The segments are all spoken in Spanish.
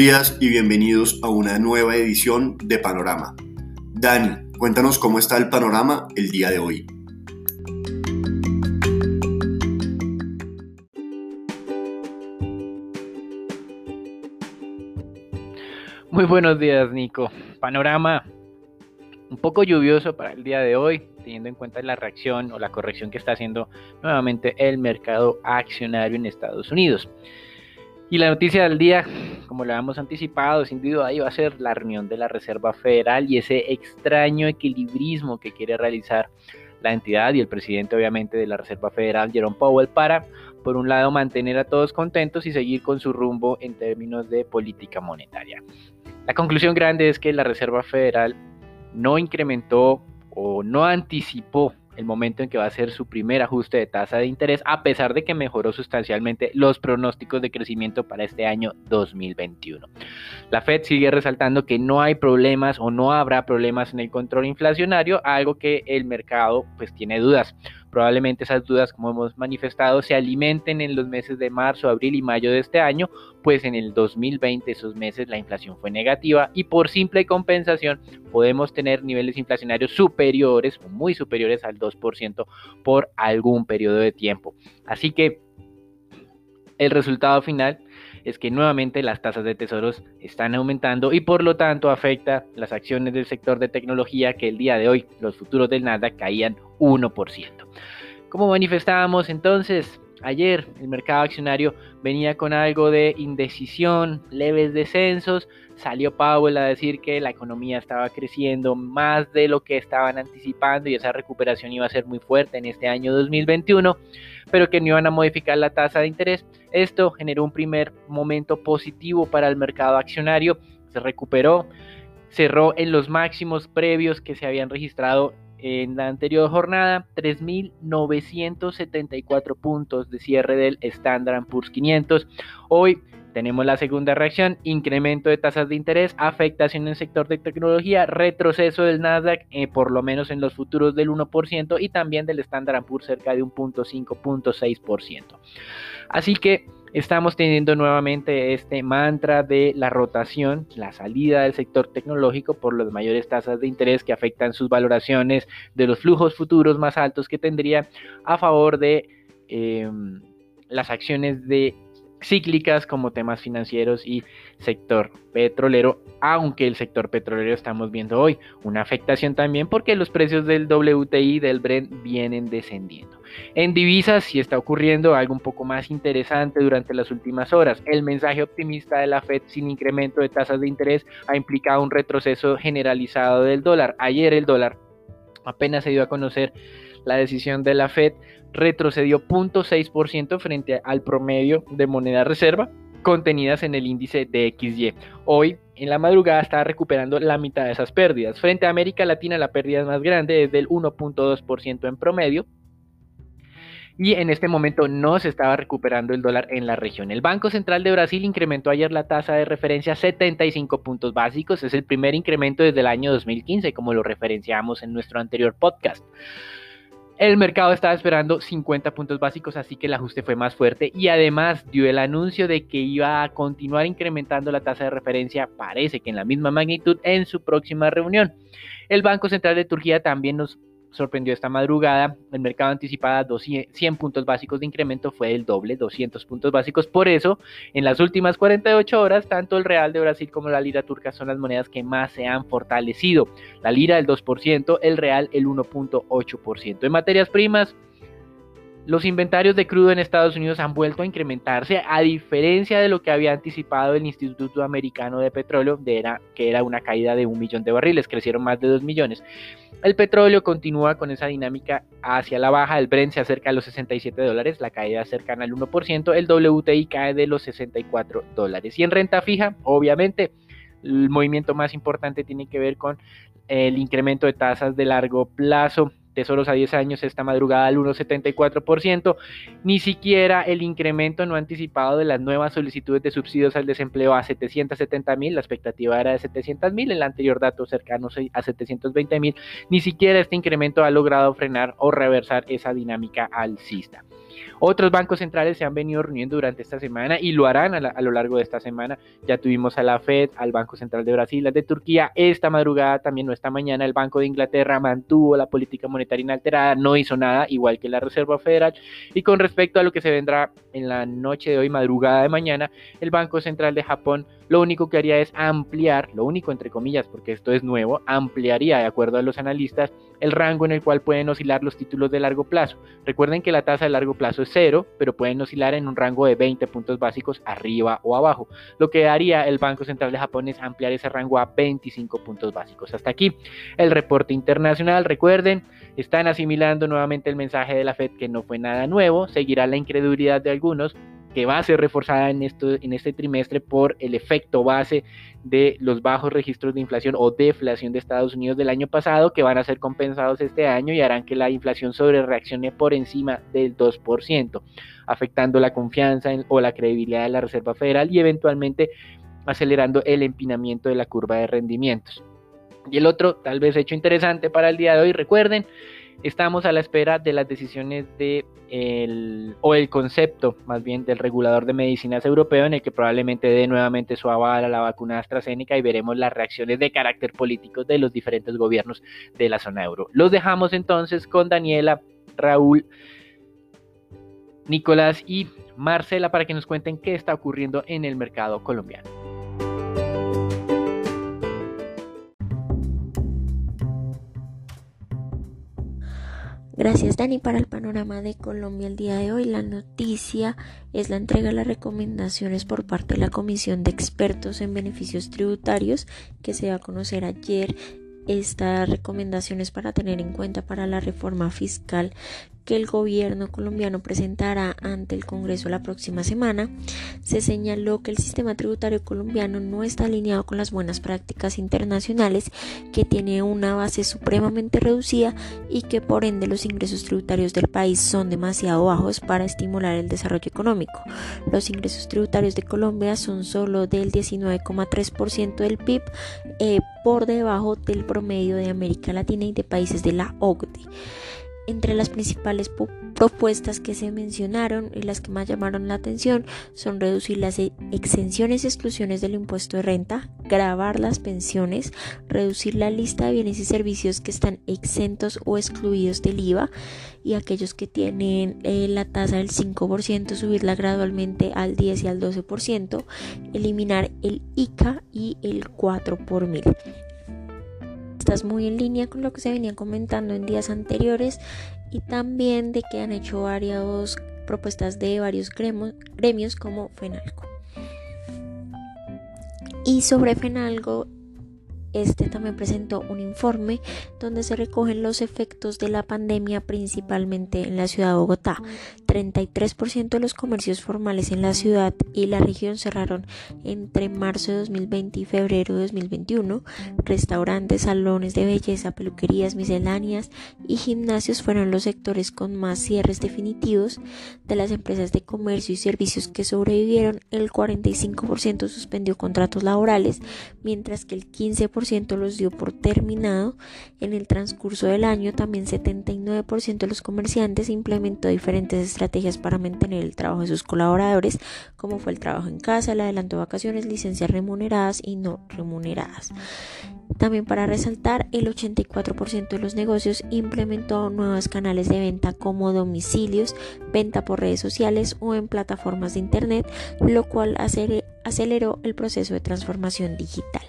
Días y bienvenidos a una nueva edición de Panorama. Dani, cuéntanos cómo está el panorama el día de hoy. Muy buenos días, Nico. Panorama un poco lluvioso para el día de hoy, teniendo en cuenta la reacción o la corrección que está haciendo nuevamente el mercado accionario en Estados Unidos. Y la noticia del día, como lo habíamos anticipado, sin duda iba a ser la reunión de la Reserva Federal y ese extraño equilibrismo que quiere realizar la entidad y el presidente obviamente de la Reserva Federal, Jerome Powell, para, por un lado, mantener a todos contentos y seguir con su rumbo en términos de política monetaria. La conclusión grande es que la Reserva Federal no incrementó o no anticipó el momento en que va a hacer su primer ajuste de tasa de interés, a pesar de que mejoró sustancialmente los pronósticos de crecimiento para este año 2021. La Fed sigue resaltando que no hay problemas o no habrá problemas en el control inflacionario, algo que el mercado pues tiene dudas. Probablemente esas dudas, como hemos manifestado, se alimenten en los meses de marzo, abril y mayo de este año, pues en el 2020 esos meses la inflación fue negativa y por simple compensación podemos tener niveles inflacionarios superiores o muy superiores al 2% por algún periodo de tiempo. Así que el resultado final es que nuevamente las tasas de tesoros están aumentando y por lo tanto afecta las acciones del sector de tecnología que el día de hoy los futuros del Nasdaq caían 1%. Como manifestábamos entonces, ayer el mercado accionario venía con algo de indecisión, leves descensos, salió Powell a decir que la economía estaba creciendo más de lo que estaban anticipando y esa recuperación iba a ser muy fuerte en este año 2021, pero que no iban a modificar la tasa de interés. Esto generó un primer momento positivo para el mercado accionario, se recuperó, cerró en los máximos previos que se habían registrado en la anterior jornada, 3.974 puntos de cierre del Standard Poor's 500. Hoy tenemos la segunda reacción, incremento de tasas de interés, afectación en el sector de tecnología, retroceso del Nasdaq, eh, por lo menos en los futuros del 1% y también del Standard Poor's cerca de un 0.5-0.6%. Así que estamos teniendo nuevamente este mantra de la rotación, la salida del sector tecnológico por las mayores tasas de interés que afectan sus valoraciones de los flujos futuros más altos que tendría a favor de em, las acciones de cíclicas como temas financieros y sector petrolero, aunque el sector petrolero estamos viendo hoy una afectación también porque los precios del WTI del Brent vienen descendiendo. En divisas sí está ocurriendo algo un poco más interesante durante las últimas horas. El mensaje optimista de la Fed sin incremento de tasas de interés ha implicado un retroceso generalizado del dólar. Ayer el dólar apenas se dio a conocer la decisión de la Fed retrocedió 0.6% frente al promedio de moneda reserva contenidas en el índice de XY. Hoy, en la madrugada, está recuperando la mitad de esas pérdidas. Frente a América Latina, la pérdida es más grande, es del 1.2% en promedio. Y en este momento no se estaba recuperando el dólar en la región. El Banco Central de Brasil incrementó ayer la tasa de referencia a 75 puntos básicos. Es el primer incremento desde el año 2015, como lo referenciamos en nuestro anterior podcast. El mercado estaba esperando 50 puntos básicos, así que el ajuste fue más fuerte y además dio el anuncio de que iba a continuar incrementando la tasa de referencia, parece que en la misma magnitud, en su próxima reunión. El Banco Central de Turquía también nos sorprendió esta madrugada. El mercado anticipada 100 puntos básicos de incremento fue el doble, 200 puntos básicos. Por eso, en las últimas 48 horas, tanto el real de Brasil como la lira turca son las monedas que más se han fortalecido. La lira el 2%, el real el 1.8%. En materias primas, los inventarios de crudo en Estados Unidos han vuelto a incrementarse a diferencia de lo que había anticipado el Instituto Americano de Petróleo, que era una caída de un millón de barriles, crecieron más de 2 millones. El petróleo continúa con esa dinámica hacia la baja, el Brent se acerca a los 67 dólares, la caída cercana al 1%, el WTI cae de los 64 dólares. Y en renta fija, obviamente, el movimiento más importante tiene que ver con el incremento de tasas de largo plazo tesoros a 10 años esta madrugada al 1,74%, ni siquiera el incremento no anticipado de las nuevas solicitudes de subsidios al desempleo a 770 mil, la expectativa era de 700 mil, el anterior dato cercano a 720 mil, ni siquiera este incremento ha logrado frenar o reversar esa dinámica alcista. Otros bancos centrales se han venido reuniendo durante esta semana y lo harán a, lo largo de esta semana. Ya tuvimos a la Fed, al Banco Central de Brasil, al de Turquía. Esta madrugada, también no esta mañana, el Banco de Inglaterra mantuvo la política monetaria inalterada, no hizo nada, igual que la Reserva Federal. Y con respecto a lo que se vendrá en la noche de hoy, madrugada de mañana, el Banco Central de Japón lo único que haría es ampliar, lo único entre comillas, porque esto es nuevo, ampliaría, de acuerdo a los analistas, el rango en el cual pueden oscilar los títulos de largo plazo. Recuerden que la tasa de largo plazo es cero, pero pueden oscilar en un rango de 20 puntos básicos arriba o abajo. Lo que haría el Banco Central de Japón es ampliar ese rango a 25 puntos básicos. Hasta aquí el reporte internacional. Recuerden, están asimilando nuevamente el mensaje de la Fed que no fue nada nuevo, seguirá la incredulidad de algunos, que va a ser reforzada en, esto, en este trimestre por el efecto base de los bajos registros de inflación o deflación de Estados Unidos del año pasado, que van a ser compensados este año y harán que la inflación sobre reaccione por encima del 2%, afectando la confianza o la credibilidad de la Reserva Federal y eventualmente acelerando el empinamiento de la curva de rendimientos. Y el otro, tal vez hecho interesante para el día de hoy, recuerden, Estamos a la espera de las decisiones de el, o el concepto más bien del regulador de medicinas europeo en el que probablemente dé nuevamente su aval a la vacuna AstraZeneca y veremos las reacciones de carácter político de los diferentes gobiernos de la zona euro. Los dejamos entonces con Daniela, Raúl, Nicolás y Marcela para que nos cuenten qué está ocurriendo en el mercado colombiano. Gracias Dani para el panorama de Colombia el día de hoy. La noticia es la entrega de las recomendaciones por parte de la Comisión de Expertos en Beneficios Tributarios que se va a conocer ayer. Estas recomendaciones para tener en cuenta para la reforma fiscal que el gobierno colombiano presentará ante el Congreso la próxima semana, se señaló que el sistema tributario colombiano no está alineado con las buenas prácticas internacionales, que tiene una base supremamente reducida y que por ende los ingresos tributarios del país son demasiado bajos para estimular el desarrollo económico. Los ingresos tributarios de Colombia son solo del 19,3% del PIB, eh, por debajo del promedio de América Latina y de países de la OCDE. Entre las principales propuestas que se mencionaron y las que más llamaron la atención son reducir las e-, exenciones y exclusiones del impuesto de renta, grabar las pensiones, reducir la lista de bienes y servicios que están exentos o excluidos del IVA y aquellos que tienen eh, la tasa del 5% subirla gradualmente al 10 y al 12%, eliminar el ICA y el 4 por mil estás muy en línea con lo que se venía comentando en días anteriores y también de que han hecho varias propuestas de varios gremios como FENALCO. Y sobre FENALCO este también presentó un informe donde se recogen los efectos de la pandemia principalmente en la ciudad de Bogotá. 33% de los comercios formales en la ciudad y la región cerraron entre marzo de 2020 y febrero de 2021. Restaurantes, salones de belleza, peluquerías misceláneas y gimnasios fueron los sectores con más cierres definitivos. De las empresas de comercio y servicios que sobrevivieron, el 45% suspendió contratos laborales, mientras que el 15% los dio por terminado. En el transcurso del año también 79% de los comerciantes implementó diferentes estrategias para mantener el trabajo de sus colaboradores, como fue el trabajo en casa, el adelanto de vacaciones, licencias remuneradas y no remuneradas. También para resaltar, el 84% de los negocios implementó nuevos canales de venta como domicilios, venta por redes sociales o en plataformas de Internet, lo cual aceleró el proceso de transformación digital.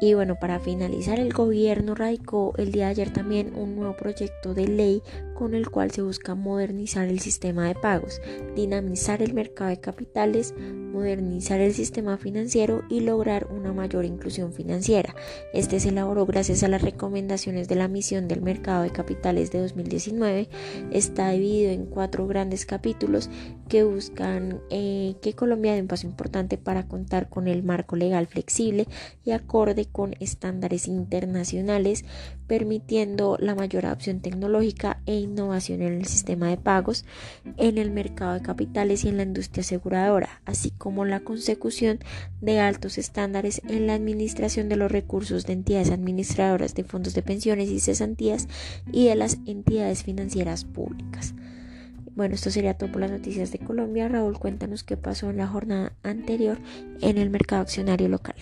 Y bueno, para finalizar, el gobierno radicó el día de ayer también un nuevo proyecto de ley con el cual se busca modernizar el sistema de pagos, dinamizar el mercado de capitales, modernizar el sistema financiero y lograr una mayor inclusión financiera. Este se elaboró gracias a las recomendaciones de la misión del mercado de capitales de 2019. Está dividido en cuatro grandes capítulos que buscan eh, que Colombia dé un paso importante para contar con el marco legal flexible y acorde con estándares internacionales, permitiendo la mayor adopción tecnológica e innovación en el sistema de pagos, en el mercado de capitales y en la industria aseguradora, así como la consecución de altos estándares en la administración de los recursos de entidades administradoras de fondos de pensiones y cesantías y de las entidades financieras públicas. Bueno, esto sería todo por las noticias de Colombia. Raúl, cuéntanos qué pasó en la jornada anterior en el mercado accionario local.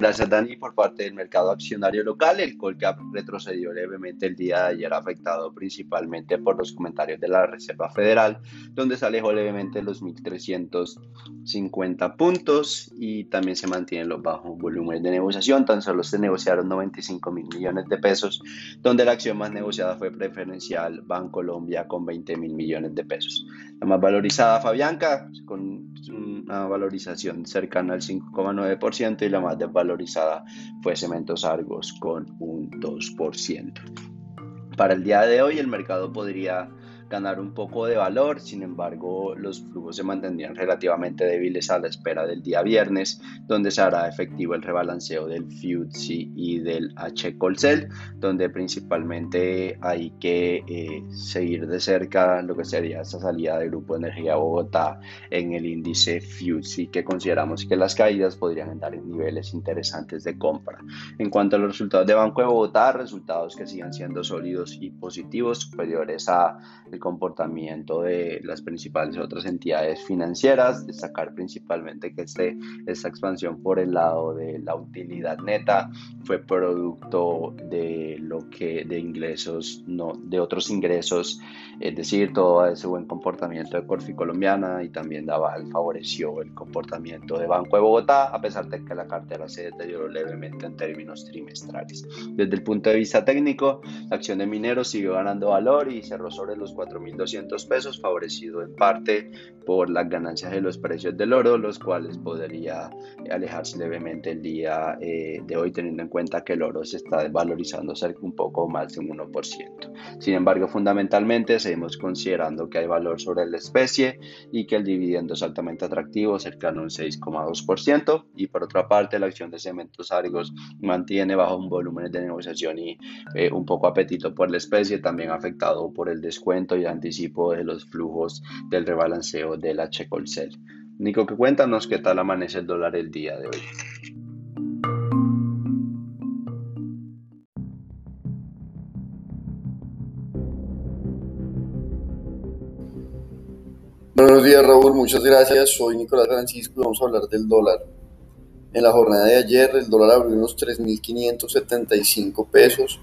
Gracias, Dani, por parte del mercado accionario local. El Colcap retrocedió levemente el día de ayer, afectado principalmente por los comentarios de la Reserva Federal, donde se alejó levemente los 1.350 puntos y también se mantienen los bajos volúmenes de negociación. Tan solo se negociaron 95 mil millones de pesos, donde la acción más negociada fue preferencial Bancolombia con 20 mil millones de pesos. La más valorizada, Fabianca, con una valorización cercana al 5,9% y la más desvalorizada fue Cementos Argos con un 2%. Para el día de hoy el mercado podría ganar un poco de valor, sin embargo los flujos se mantendrían relativamente débiles a la espera del día viernes, donde se hará efectivo el rebalanceo del FTSE y del H Colcel, donde principalmente hay que eh, seguir de cerca lo que sería esta salida del Grupo Energía Bogotá en el índice FTSE, que consideramos que las caídas podrían estar en niveles interesantes de compra. En cuanto a los resultados de Banco de Bogotá, resultados que sigan siendo sólidos y positivos, superiores a comportamiento de las principales otras entidades financieras, destacar principalmente que este, esta expansión por el lado de la utilidad neta fue producto de lo que de ingresos, no, de otros ingresos, es decir, todo ese buen comportamiento de Corfi colombiana y también Daval favoreció el comportamiento de Banco de Bogotá, a pesar de que la cartera se deterioró levemente en términos trimestrales. Desde el punto de vista técnico, la acción de mineros siguió ganando valor y cerró sobre los 4 4.200 pesos, favorecido en parte por las ganancias de los precios del oro, los cuales podría alejarse levemente el día eh, de hoy, teniendo en cuenta que el oro se está valorizando cerca un poco más de un 1%. Sin embargo, fundamentalmente seguimos considerando que hay valor sobre la especie y que el dividendo es altamente atractivo, cercano a un 6,2%. Y por otra parte, la acción de cementos Argos mantiene bajo un volumen de negociación y eh, un poco apetito por la especie, también afectado por el descuento y anticipo de los flujos del rebalanceo de la Checolcel. Nico, que cuéntanos qué tal amanece el dólar el día de hoy. Buenos días Raúl, muchas gracias. Soy Nicolás Francisco y vamos a hablar del dólar. En la jornada de ayer el dólar abrió unos 3.575 pesos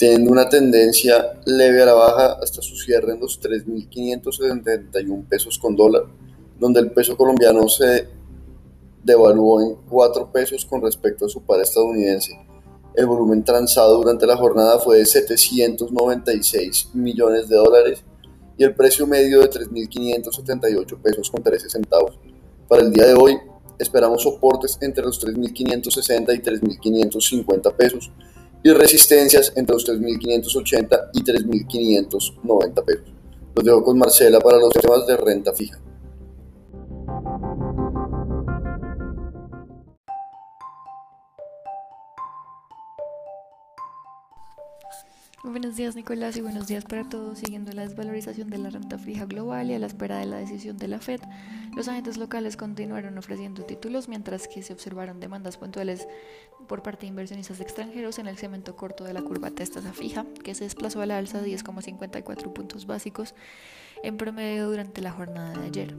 teniendo una tendencia leve a la baja hasta su cierre en los 3.571 pesos con dólar, donde el peso colombiano se devaluó en 4 pesos con respecto a su par estadounidense. El volumen transado durante la jornada fue de 796 millones de dólares y el precio medio de 3.578 pesos con 13 centavos. Para el día de hoy esperamos soportes entre los 3.560 y 3.550 pesos y resistencias entre los 3.580 y 3.590 pesos. Los dejo con Marcela para los temas de renta fija. Buenos días Nicolás y buenos días para todos. Siguiendo la desvalorización de la renta fija global y a la espera de la decisión de la Fed, los agentes locales continuaron ofreciendo títulos mientras que se observaron demandas puntuales por parte de inversionistas extranjeros en el segmento corto de la curva testa fija, que se desplazó a la alza de 10,54 puntos básicos en promedio durante la jornada de ayer.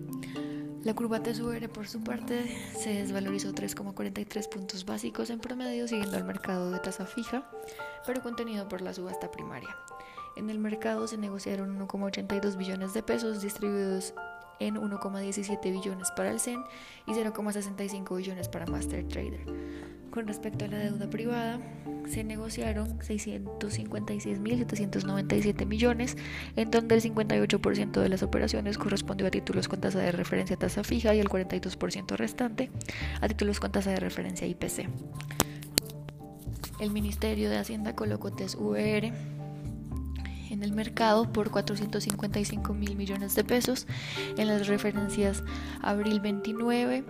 La curva TSUR por su parte se desvalorizó 3,43 puntos básicos en promedio siguiendo al mercado de tasa fija, pero contenido por la subasta primaria. En el mercado se negociaron 1,82 billones de pesos distribuidos en 1,17 billones para el CEN y 0,65 billones para Master Trader. Con respecto a la deuda privada, se negociaron 656.797 millones, en donde el 58% de las operaciones correspondió a títulos con tasa de referencia tasa fija y el 42% restante a títulos con tasa de referencia IPC. El Ministerio de Hacienda colocó TES VR en el mercado por 455 mil millones de pesos en las referencias abril 29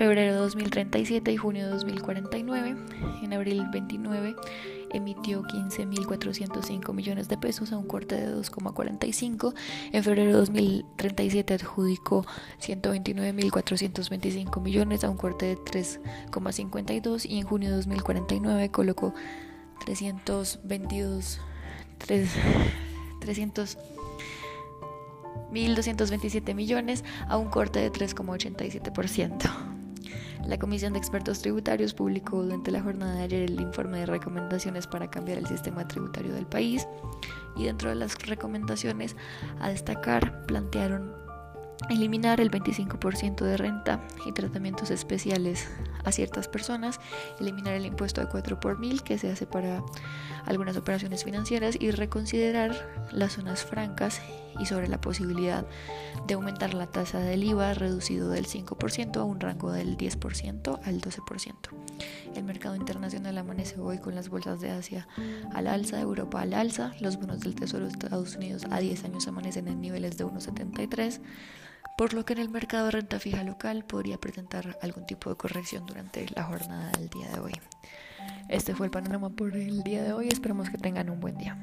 febrero de 2037 y junio de 2049. En abril 29 emitió 15.405 millones de pesos a un corte de 2,45. En febrero de 2037 adjudicó 129.425 millones a un corte de 3,52 y en junio de 2049 colocó 322 300 1.227 millones a un corte de 3,87%. La Comisión de Expertos Tributarios publicó durante la jornada de ayer el informe de recomendaciones para cambiar el sistema tributario del país y dentro de las recomendaciones a destacar plantearon eliminar el 25% de renta y tratamientos especiales a ciertas personas, eliminar el impuesto de 4 por mil que se hace para algunas operaciones financieras y reconsiderar las zonas francas y sobre la posibilidad de aumentar la tasa del IVA reducido del 5% a un rango del 10% al 12%. El mercado internacional amanece hoy con las bolsas de Asia al alza, Europa al alza, los bonos del Tesoro de Estados Unidos a 10 años amanecen en niveles de 1,73 por lo que en el mercado de renta fija local podría presentar algún tipo de corrección durante la jornada del día de hoy. Este fue el panorama por el día de hoy, esperamos que tengan un buen día.